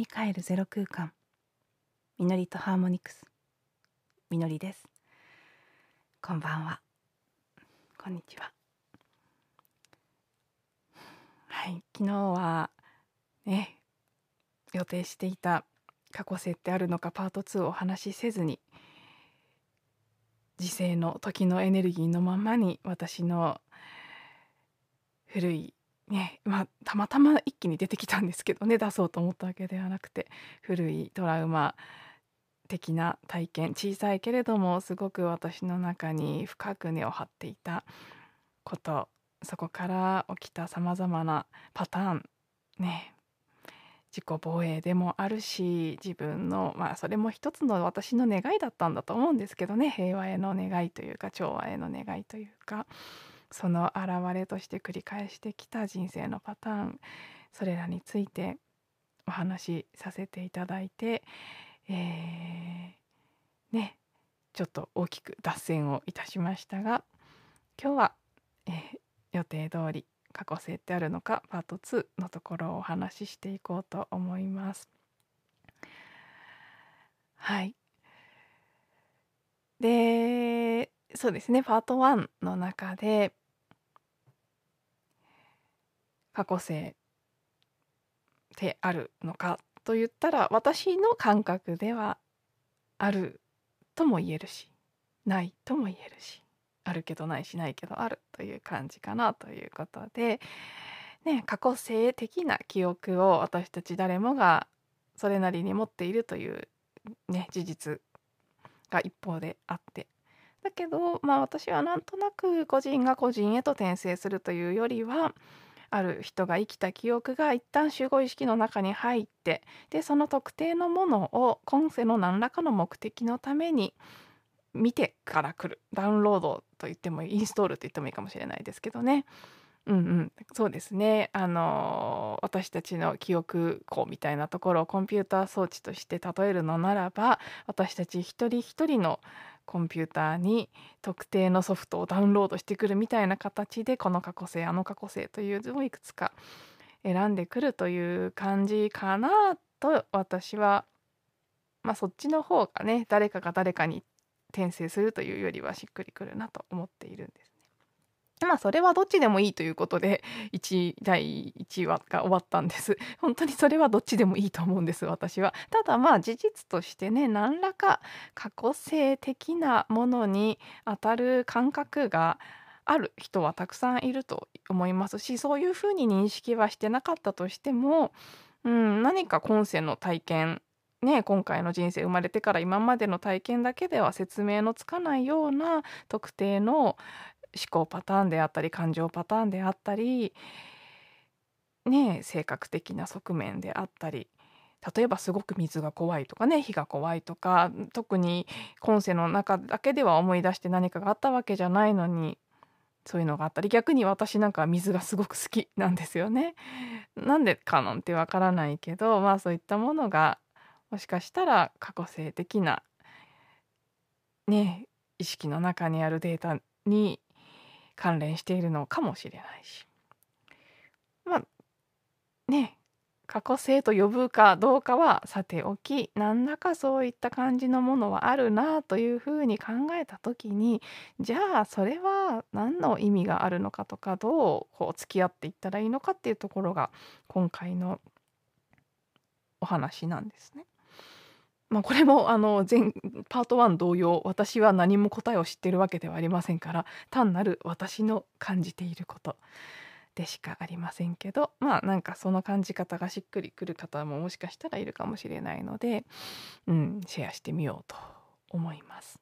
に帰るゼロ空間。みのりとハーモニクス。みのりです。こんばんは。こんにちは。はい。昨日はね予定していた過去性ってあるのかパート2をお話しせずに時世の時のエネルギーのままに私の古いねまあ、たまたま一気に出てきたんですけどね出そうと思ったわけではなくて古いトラウマ的な体験小さいけれどもすごく私の中に深く根を張っていたことそこから起きたさまざまなパターンね自己防衛でもあるし自分のまあそれも一つの私の願いだったんだと思うんですけどね平和への願いというか調和への願いというか。その表れとして繰り返してきた人生のパターンそれらについてお話しさせていただいて、えー、ねちょっと大きく脱線をいたしましたが今日は、えー、予定通り過去性ってあるのかパート2のところをお話ししていこうと思います。はいでそうですね。パート1の中で過去性であるのかと言ったら私の感覚ではあるとも言えるしないとも言えるしあるけどないしないけどあるという感じかなということで、ね、過去性的な記憶を私たち誰もがそれなりに持っているという、ね、事実が一方であってだけどまあ私はなんとなく個人が個人へと転生するというよりはある人が生きた記憶が一旦集合意識の中に入ってでその特定のものを今世の何らかの目的のために見てから来る。ダウンロードと言ってもインストールと言ってもいいかもしれないですけどね。うんうん、そうですね。あの私たちの記憶庫みたいなところをコンピューター装置として例えるのならば私たち一人一人のコンピューターに特定のソフトをダウンロードしてくるみたいな形でこの過去性あの過去性という図をいくつか選んでくるという感じかなと私はまあそっちの方がね誰かが誰かに転生するというよりはしっくりくるなと思っているんです。まあそれはどっちでもいいということで 1第1話が終わったんです。本当にそれはどっちでもいいと思うんです私は。ただまあ事実としてね何らか過去性的なものに当たる感覚がある人はたくさんいると思いますしそういうふうに認識はしてなかったとしても、うん、何か今世の体験ね、今回の人生生まれてから今までの体験だけでは説明のつかないような特定の思考パターンであったり感情パターンであったりね性格的な側面であったり例えばすごく水が怖いとかね火が怖いとか特に今世の中だけでは思い出して何かがあったわけじゃないのにそういうのがあったり逆に私なんか水がすごく好きなんですよね。なんでかなんてわからないけどまあそういったものがもしかしたら過去性的なね意識の中にあるデータに関連しているのかもしれないしまあね過去性と呼ぶかどうかはさておき何らかそういった感じのものはあるなというふうに考えた時にじゃあそれは何の意味があるのかとかどうこう付き合っていったらいいのかっていうところが今回のお話なんですね。まあ、これもあの前パート1同様私は何も答えを知ってるわけではありませんから単なる私の感じていることでしかありませんけどまあなんかその感じ方がしっくりくる方ももしかしたらいるかもしれないので、うん、シェアしてみようと思います。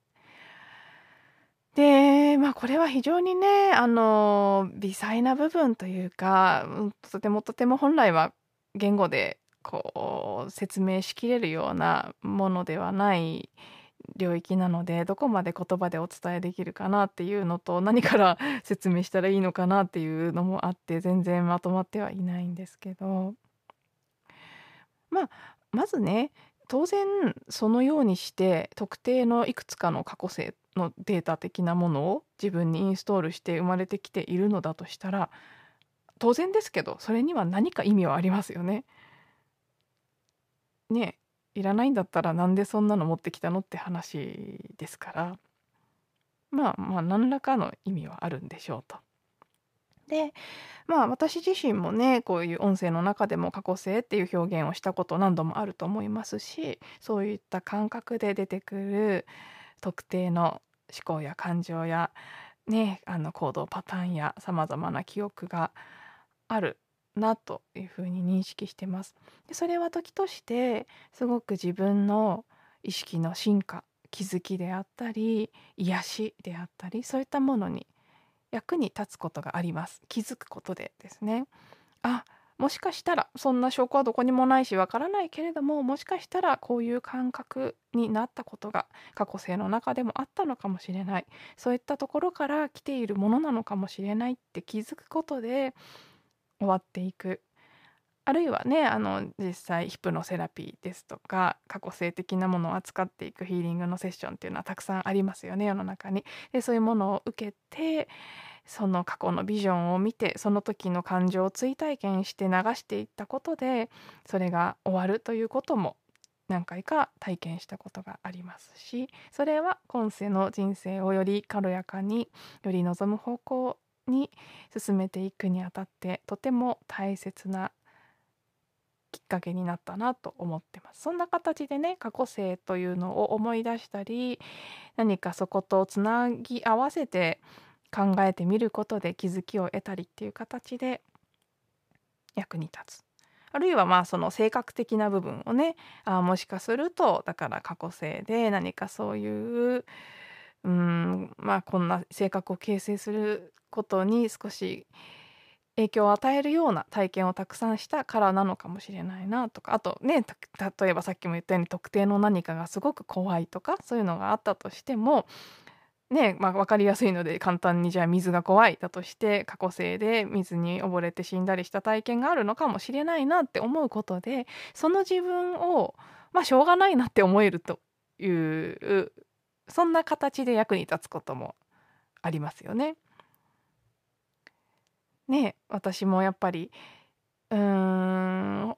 でまあこれは非常にねあの微細な部分というかとてもとても本来は言語でこう説明しきれるようなものではない領域なのでどこまで言葉でお伝えできるかなっていうのと何から説明したらいいのかなっていうのもあって全然まとまってはいないんですけどまあまずね当然そのようにして特定のいくつかの過去性のデータ的なものを自分にインストールして生まれてきているのだとしたら当然ですけどそれには何か意味はありますよね。ねいらないんだったらなんでそんなの持ってきたのって話ですからまあまあ何らかの意味はあるんでしょうと。でまあ私自身もねこういう音声の中でも過去性っていう表現をしたこと何度もあると思いますしそういった感覚で出てくる特定の思考や感情や、ね、あの行動パターンやさまざまな記憶があるなというふうに認識してます。でそれは時としてすごく自分の意識の進化気づきであったり癒しであったりそういったものに役に立つことがあります。気づくことでですね。あもしかしたらそんな証拠はどこにもないしわからないけれどももしかしたらこういう感覚になったことが過去性の中でもあったのかもしれない。そういったところから来ているものなのかもしれないって気づくことで終わっていくあるいはねあの実際ヒプノセラピーですとか過去性的なものを扱っていくヒーリングのセッションっていうのはたくさんありますよね世の中に。でそういうものを受けてその過去のビジョンを見てその時の感情を追体験して流していったことでそれが終わるということも何回か体験したことがありますしそれは今世の人生をより軽やかにより望む方向に進めていくにあたってとても大切なきっかけになったなと思ってます。そんな形でね過去性というのを思い出したり何かそことつなぎ合わせて考えてみることで気づきを得たりっていう形で役に立つ。あるいはまあその性格的な部分をねあもしかするとだから過去性で何かそういううんまあこんな性格を形成することに少し影響を与えるような体験をたくさんしたからなのかもしれないなとか。あとね例えばさっきも言ったように特定の何かがすごく怖いとかそういうのがあったとしてもねまあ、分かりやすいので簡単にじゃあ水が怖いだとして過去性で水に溺れて死んだりした体験があるのかもしれないなって思うことでその自分をまあしょうがないなって思えるというそんな形で役に立つこともありますよね。ね私もやっぱりうーん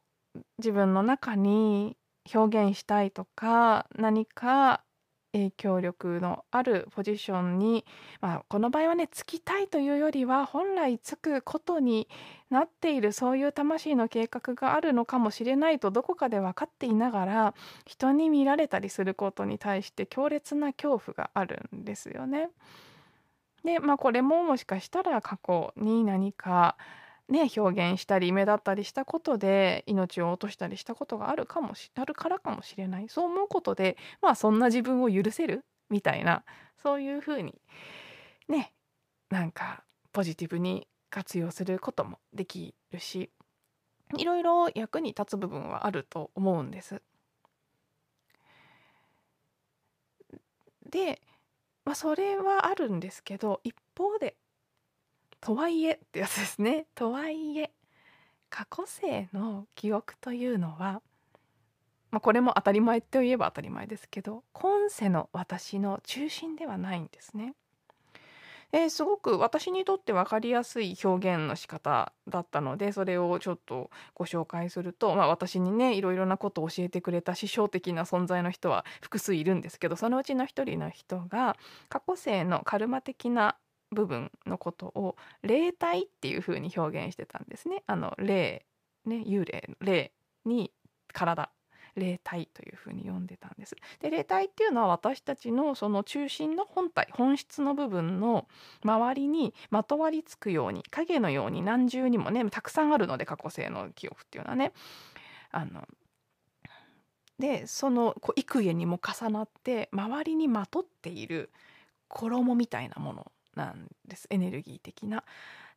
自分の中に表現したいとか何か影響力のあるポジションに、まあ、この場合はねつきたいというよりは本来つくことになっているそういう魂の計画があるのかもしれないとどこかで分かっていながら人に見られたりすることに対して強烈な恐怖があるんですよね。でまあこれももしかしたら過去に何かね表現したり目立ったりしたことで命を落としたりしたことがあるかもしあるからかもしれない。そう思うことでまあそんな自分を許せる？みたいな。そういうふうにねなんかポジティブに活用することもできるしいろいろ役に立つ部分はあると思うんです。でまあ、それはあるんですけど一方でとはいえってやつですね とはいえ過去世の記憶というのは、まあ、これも当たり前といえば当たり前ですけど今世の私の中心ではないんですね。えー、すごく私にとって分かりやすい表現の仕方だったのでそれをちょっとご紹介すると、まあ、私にねいろいろなことを教えてくれた師匠的な存在の人は複数いるんですけどそのうちの一人の人が過去世のカルマ的な部分のことを霊体っていう風に表現してたんですね。あの霊ね幽霊の霊に体霊体というふうに呼んでたんです。で霊体っていうのは私たちのその中心の本体本質の部分の周りにまとわりつくように影のように何重にもねたくさんあるので過去性の記憶っていうのはね。あのでそのこう幾重にも重なって周りにまとっている衣みたいなものなんですエネルギー的な。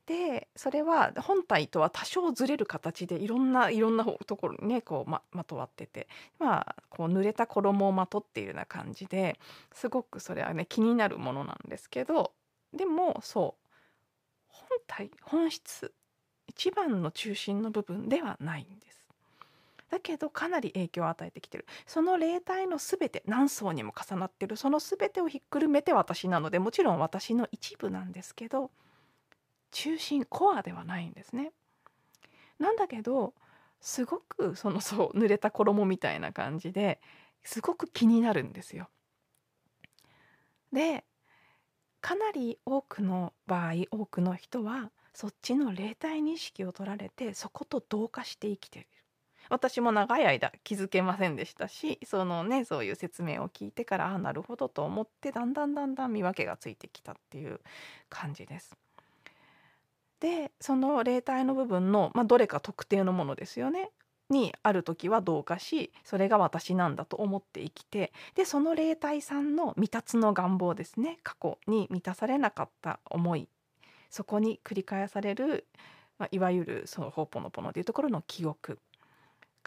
でそれは本体とは多少ずれる形でいろんないろんなところにねこうままとわっててまあこう濡れた衣をまとっているような感じですごくそれはね気になるものなんですけどでもそう本体本質一番の中心の部分ではないんです。だけどかなり影響を与えてきてるその霊体の全て何層にも重なってるその全てをひっくるめて私なのでもちろん私の一部なんですけど中心コアではないんですね。なんだけどすごくそのそう濡れた衣みたいな感じですごく気になるんですよ。でかなり多くの場合多くの人はそっちの霊体認識を取られてそこと同化して生きている私も長い間気づけませんでしたしそのねそういう説明を聞いてからああなるほどと思ってだんだんだんだん見分けがついてきたっていう感じです。でその霊体の部分の、まあ、どれか特定のものですよねにある時は同化しそれが私なんだと思って生きてでその霊体さんの未達の願望ですね過去に満たされなかった思いそこに繰り返される、ま、いわゆるそのホーポノポノというところの記憶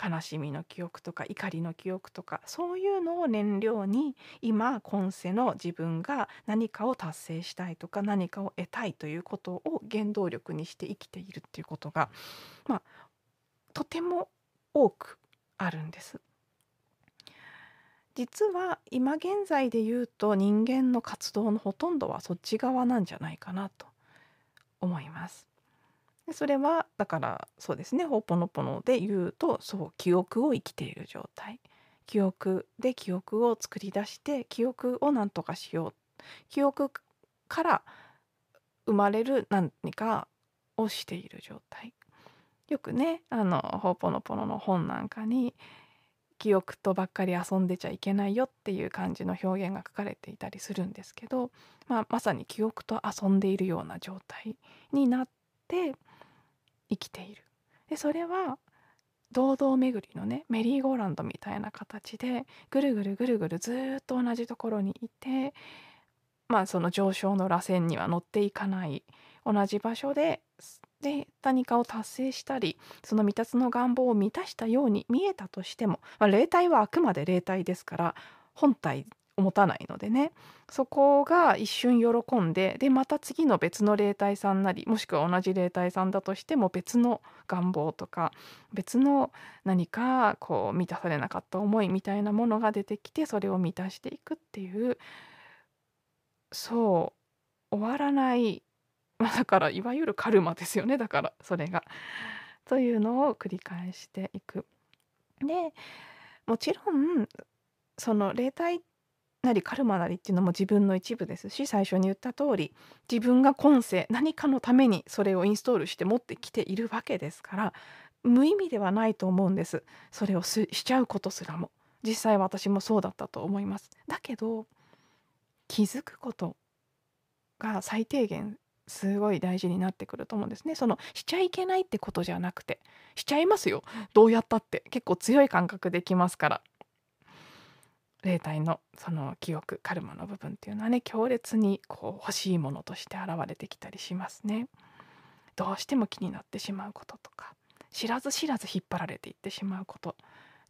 悲しみの記憶とか怒りの記憶とかそういうのを燃料に今今世の自分が何かを達成したいとか何かを得たいということを原動力にして生きているっていうことがまあとても多くあるんです。実は今現在で言うと人間の活動のほとんどはそっち側なんじゃないかなと思います。でそれはだからそうですねほぽのぽので言うとそう記憶を生きている状態。記憶で記憶を作り出して記憶を何とかしよう。記憶から生まれる何かをしている状態。よくねあのほぽのぽのの本なんかに記憶とばっかり遊んでちゃいけないよっていう感じの表現が書かれていたりするんですけど、まあ、まさに記憶と遊んでいるような状態になって生きている。でそれは堂々巡りのねメリーゴーランドみたいな形でぐるぐるぐるぐるずっと同じところにいてまあその上昇の螺旋には乗っていかない同じ場所でで何かを達成したりその未達の願望を満たしたように見えたとしても、まあ、霊体はあくまで霊体ですから本体持たないのでねそこが一瞬喜んででまた次の別の霊体さんなりもしくは同じ霊体さんだとしても別の願望とか別の何かこう満たされなかった思いみたいなものが出てきてそれを満たしていくっていうそう終わらないまあだからいわゆるカルマですよねだからそれが。というのを繰り返していく。でもちろんその霊体なりカルマなりっていうのも自分の一部ですし最初に言った通り自分が今世何かのためにそれをインストールして持ってきているわけですから無意味ではないと思うんです。それをしちゃうことすらも。実際私もそうだったと思います。だけど気づくことが最低限すごい大事になってくると思うんですね。そのしちゃいけないってことじゃなくてしちゃいますよ。どうやったって。結構強い感覚できますから。霊体のその記憶カルマの部分っていうのはね強烈にこう欲しいものとして現れてきたりしますね。どうしても気になってしまうこととか知らず知らず引っ張られていってしまうこと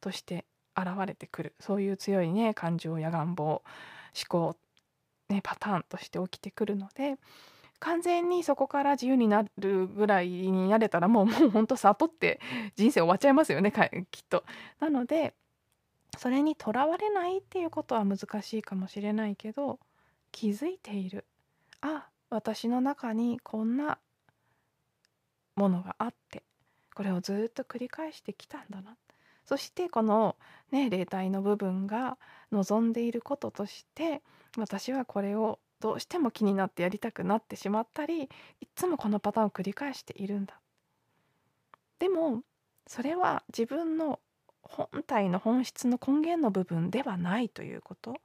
として現れてくるそういう強いね感情や願望思考、ね、パターンとして起きてくるので完全にそこから自由になるぐらいになれたらもうもうほんと悟って人生終わっちゃいますよねきっと。なのでそれにとらわれないっていうことは難しいかもしれないけど気づいている。あ私の中にこんなものがあって。これをずっと繰り返してきたんだな。そしてこのね霊体の部分が望んでいることとして私はこれをどうしても気になってやりたくなってしまったりいつもこのパターンを繰り返しているんだ。でもそれは自分の本体の本質の根源の部分ではないということ。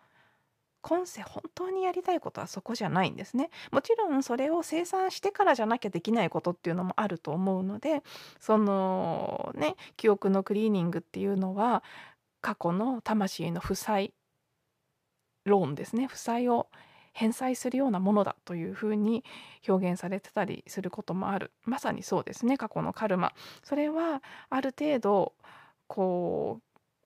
今世本当にやりたいことはそこじゃないんですね。もちろんそれを生産してからじゃなきゃできないことっていうのもあると思うのでそのね記憶のクリーニングっていうのは過去の魂の負債ローンですね。負債を返済するようなものだというふうに表現されてたりすることもある。まさにそうですね。過去のカルマ。それはある程度こ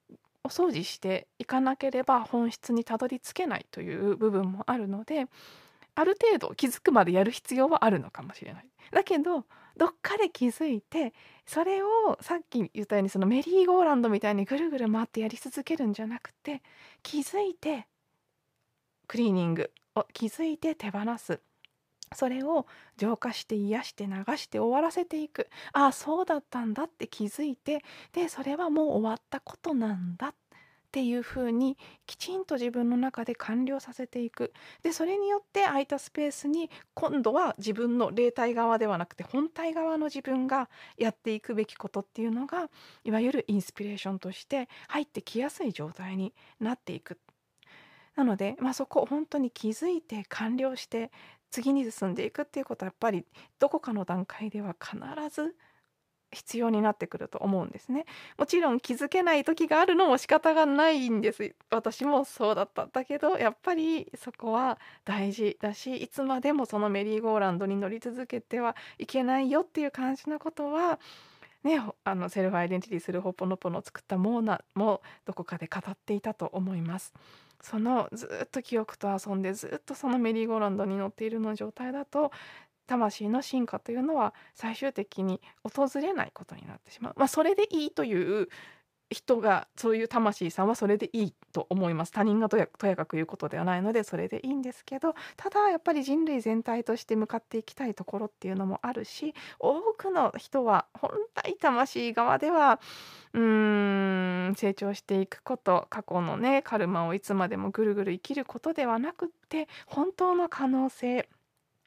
うお掃除していかなければ本質にたどり着けないという部分もあるのである程度気づくまでやる必要はあるのかもしれない。だけどどっかで気づいてそれをさっき言ったようにそのメリーゴーランドみたいにぐるぐる回ってやり続けるんじゃなくて気づいてクリーニングを気づいて手放すそれを浄化して癒して流して終わらせていくああそうだったんだって気づいてでそれはもう終わったことなんだっていうふうにきちんと自分の中で完了させていくでそれによって空いたスペースに今度は自分の霊体側ではなくて本体側の自分がやっていくべきことっていうのがいわゆるインスピレーションとして入ってきやすい状態になっていく。なので、まあ、そこを本当に気づいて完了して次に進んでいくっていうことはやっぱりどこかの段階では必ず必要になってくると思うんですね。もちろん気づけない時があるのも仕方がないんです。私もそうだっただけどやっぱりそこは大事だしいつまでもそのメリーゴーランドに乗り続けてはいけないよっていう感じのことはね、あのセルフアイデンティティするホポノポノを作ったモーナもどこかで語っていたと思います。そのずっと記憶と遊んでずっとそのメリーゴーランドに乗っているの状態だと魂の進化というのは最終的に訪れないことになってしまう。まあ、それでいいという人がそういう魂さんはそれでいいと思います。他人がとやかく言うことではないのでそれでいいんですけどただやっぱり人類全体として向かっていきたいところっていうのもあるし多くの人は本来魂側ではうーん成長していくこと過去のねカルマをいつまでもぐるぐる生きることではなくって本当の可能性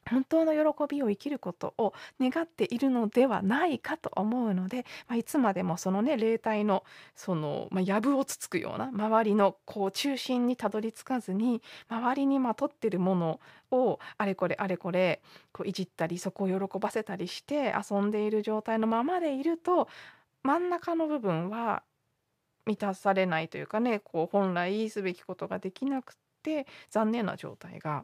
本当の喜びを生きることを願っているのではないかと思うので、まあ、いつまでもそのね霊体のその、まあ、藪をつつくような周りのこう中心にたどり着かずに周りにまとってるものをあれこれあれこれこういじったりそこを喜ばせたりして遊んでいる状態のままでいると真ん中の部分は満たされないというかねこう本来すべきことができなくて残念な状態が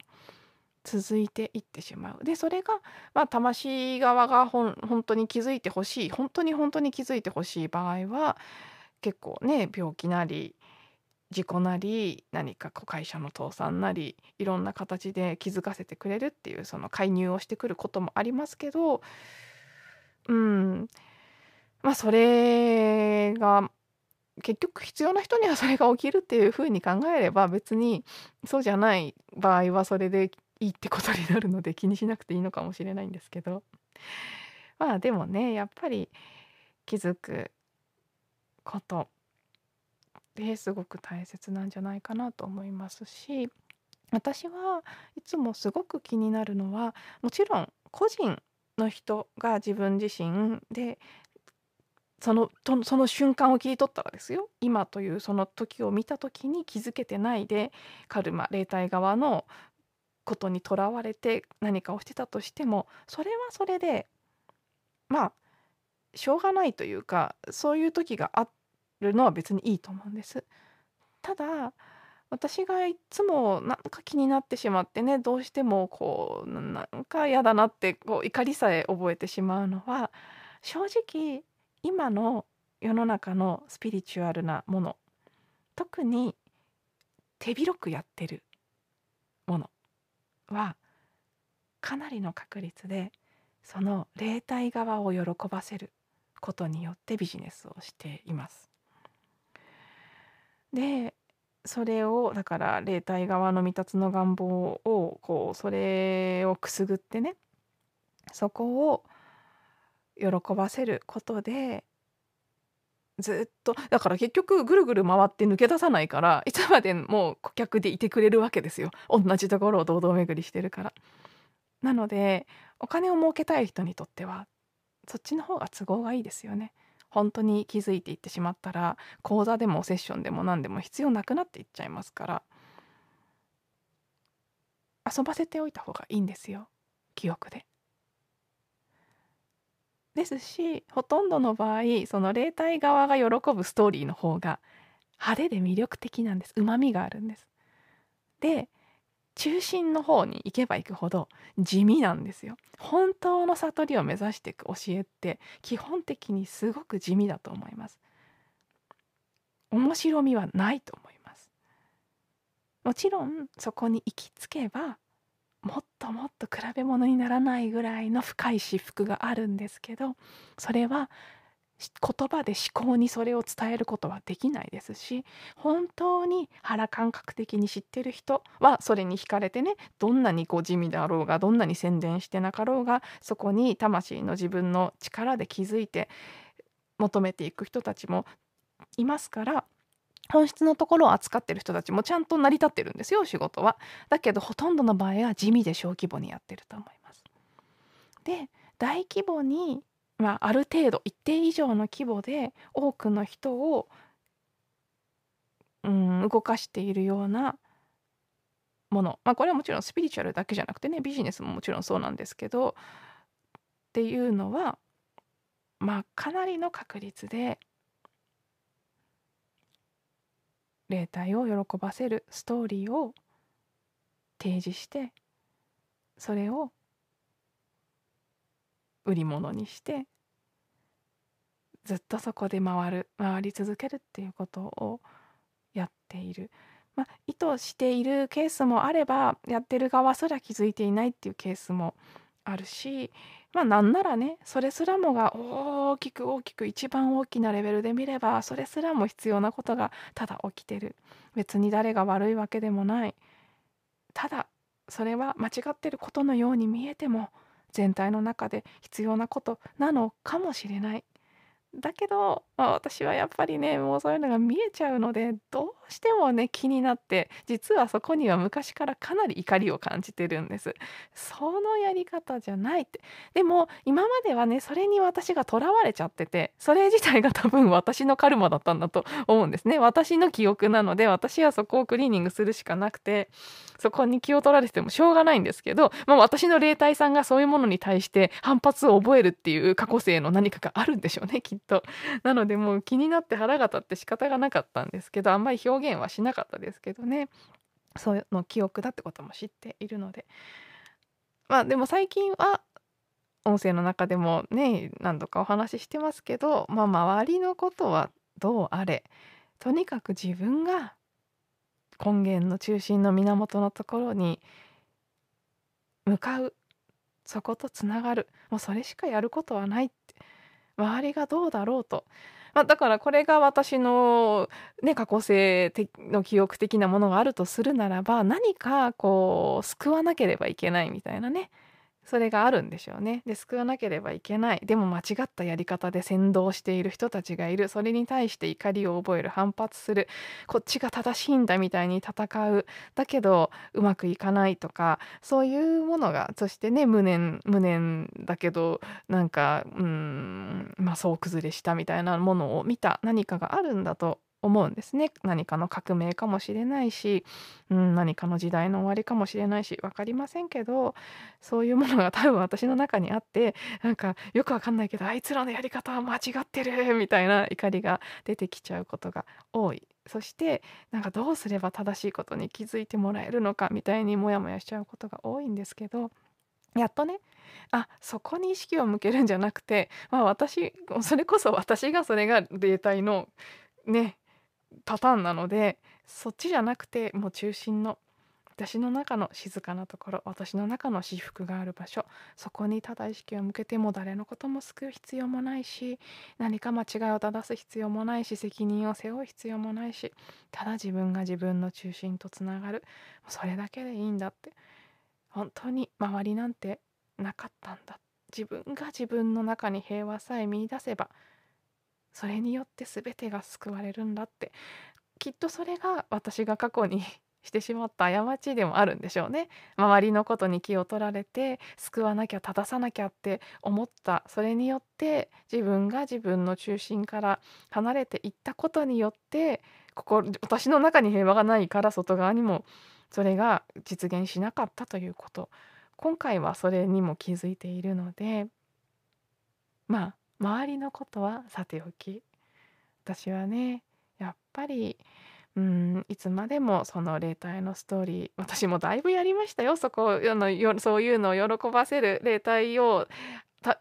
続いていってしまう。でそれが、まあ、魂側がほん本当に気づいてほしい本当に本当に気づいてほしい場合は結構ね病気なり事故なり何かこう会社の倒産なりいろんな形で気づかせてくれるっていうその介入をしてくることもありますけどうんまあそれが結局必要な人にはそれが起きるっていうふうに考えれば別にそうじゃない場合はそれでいいってことになるので気にしなくていいのかもしれないんですけど。まあでもねやっぱり気づくことですごく大切なんじゃないかなと思いますし私はいつもすごく気になるのはもちろん個人の人が自分自身でそのその瞬間を切り取ったらですよ。今というその時を見た時に気づけてないでカルマ霊体側のことにとらわれて何かをしてたとしてもそれはそれでまあしょうがないというかそういう時があるのは別にいいと思うんです。ただ私がいつもなんか気になってしまってねどうしてもこうなんか嫌だなってこう怒りさえ覚えてしまうのは正直今の世の中のスピリチュアルなもの特に手広くやってるはかなりの確率でその霊体側を喜ばせることによってビジネスをしています。でそれをだから霊体側の未達の願望をこうそれをくすぐってねそこを喜ばせることでずっとだから結局ぐるぐる回って抜け出さないから いつまでも顧客でいてくれるわけですよ同じところを堂々巡りしてるから。なのでお金を儲けたい人にとってはそっちの方が都合がいいですよね。本当に気づいていってしまったら講座でもセッションでも何でも必要なくなっていっちゃいますから遊ばせておいた方がいいんですよ記憶で。ですしほとんどの場合その霊体側が喜ぶストーリーの方が派手で魅力的なんですうまみがあるんです。で中心の方に行けば行くほど地味なんですよ。本当の悟りを目指していく教えって基本的にすごく地味だと思います。面白みはないと思います。もちろんそこに行き着けばもっともっと比べ物にならないぐらいの深い至福があるんですけどそれは言葉で思考にそれを伝えることはできないですし本当に腹感覚的に知ってる人はそれに惹かれてねどんなにこう地味であろうがどんなに宣伝してなかろうがそこに魂の自分の力で気づいて求めていく人たちもいますから本質のところを扱ってる人たちもちゃんと成り立ってるんですよ仕事は。だけどほとんどの場合は地味で小規模にやってると思います。で大規模にまあ、ある程度一定以上の規模で多くの人を、うん、動かしているようなもの、まあ、これはもちろんスピリチュアルだけじゃなくてねビジネスももちろんそうなんですけどっていうのはまあかなりの確率で霊体を喜ばせるストーリーを提示してそれを売り物にしてずっとそこで回る回り続けるっていうことをやっている、まあ、意図しているケースもあればやってる側すら気づいていないっていうケースもあるしまあなんならねそれすらもが大きく大きく一番大きなレベルで見ればそれすらも必要なことがただ起きてる。別に誰が悪いわけでもない。ただそれは間違ってることのように見えても全体の中で必要なことなのかもしれない。だけど、まあ、私はやっぱりねもうそういうのが見えちゃうのでどうしてもね気になって実はそこには昔からかなり怒りを感じてるんです。そのやり方じゃないって。でも今まではねそれに私がとらわれちゃっててそれ自体が 多分私のカルマだったんだと思うんですね。私の記憶なので私はそこをクリーニングするしかなくてそこに気を取られてもしょうがないんですけど、まあ、私の霊体さんがそういうものに対して反発を覚えるっていう過去性の何かがあるんでしょうねきっと。なのでもう気になって腹が立って仕方がなかったんですけどあんまり表現はしなかったですけどね。そういうの記憶だってことも知っているので。まあでも最近は音声の中でもね何度かお話ししてますけどまあ周りのことはどうあれとにかく自分が根源の中心の源のところに向かうそことつながるもうそれしかやることはないって周りがどうだろうと。まあ、だからこれが私の、ね、過去性の記憶的なものがあるとするならば何かこう救わなければいけないみたいなね。それがあるんでしょうね。で救わなければいけない。でも間違ったやり方で先導している人たちがいる。それに対して怒りを覚える反発する。こっちが正しいんだみたいに戦う。だけどうまくいかないとか。そういうものがそしてね無念無念だけどなんかうんまあ総崩れしたみたいなものを見た。何かがあるんだと思うんですね。何かの革命かもしれないし、うん、何かの時代の終わりかもしれないし分かりませんけどそういうものが 多分私の中にあってなんかよくわかんないけどあいつらのやり方は間違ってるみたいな怒りが出てきちゃうことが多い。そしてなんかどうすれば正しいことに気づいてもらえるのかみたいにモヤモヤしちゃうことが多いんですけどやっとねあそこに意識を向けるんじゃなくてまあ私それこそ私がそれがデータのねパターンなのでそっちじゃなくてもう中心の私の中の静かなところ私の中の私服がある場所そこにただ意識を向けても誰のことも救う必要もないし何か間違いを正す必要もないし責任を背負う必要もないしただ自分が自分の中心とつながるそれだけでいいんだって本当に周りなんてなかったんだ。自分が自分の中に平和さえ見いだせばそれによって全てが救われるんだってきっとそれが私が過去にしてしまった過ちでもあるんでしょうね。周りのことに気を取られて救わなきゃ正さなきゃって思った。それによって自分が自分の中心から離れていったことによってここ私の中に平和がないから外側にもそれが実現しなかったということ。今回はそれにも気づいているのでまあ周りのことはさておき私はねやっぱりうんいつまでもその霊体のストーリー私もだいぶやりましたよ。そこのよそういうのを喜ばせる霊体を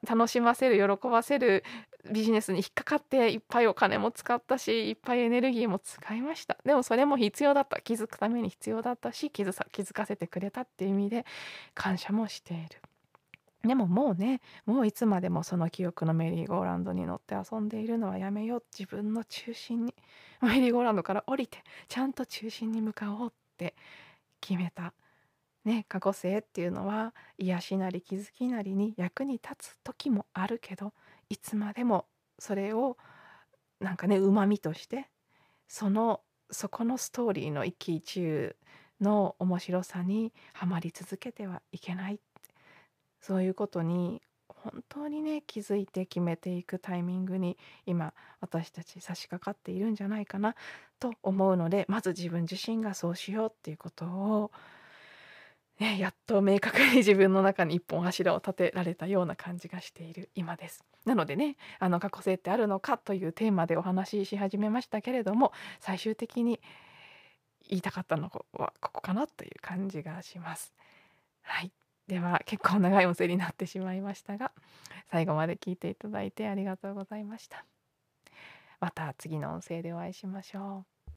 楽しませる喜ばせるビジネスに引っかかっていっぱいお金も使ったしいっぱいエネルギーも使いました。でもそれも必要だった。気づくために必要だったし気づ気づかせてくれたっていう意味で感謝もしている。でももうねもういつまでもその記憶のメリーゴーランドに乗って遊んでいるのはやめよう自分の中心に メリーゴーランドから降りてちゃんと中心に向かおうって決めた。ね、過去性っていうのは癒しなり気づきなりに役に立つ時もあるけどいつまでもそれをなんかねうまみとしてそのそこのストーリーの一喜一憂の面白さにはまり続けてはいけないそういうことに本当にね気づいて決めていくタイミングに今私たち差し掛かっているんじゃないかなと思うのでまず自分自身がそうしようっていうことを、ね、やっと明確に自分の中に一本柱を立てられたような感じがしている今です。なのでねあの過去性ってあるのかというテーマでお話しし始めましたけれども最終的に言いたかったのはここかなという感じがします。はいでは結構長い音声になってしまいましたが最後まで聞いていただいてありがとうございました。また次の音声でお会いしましょう。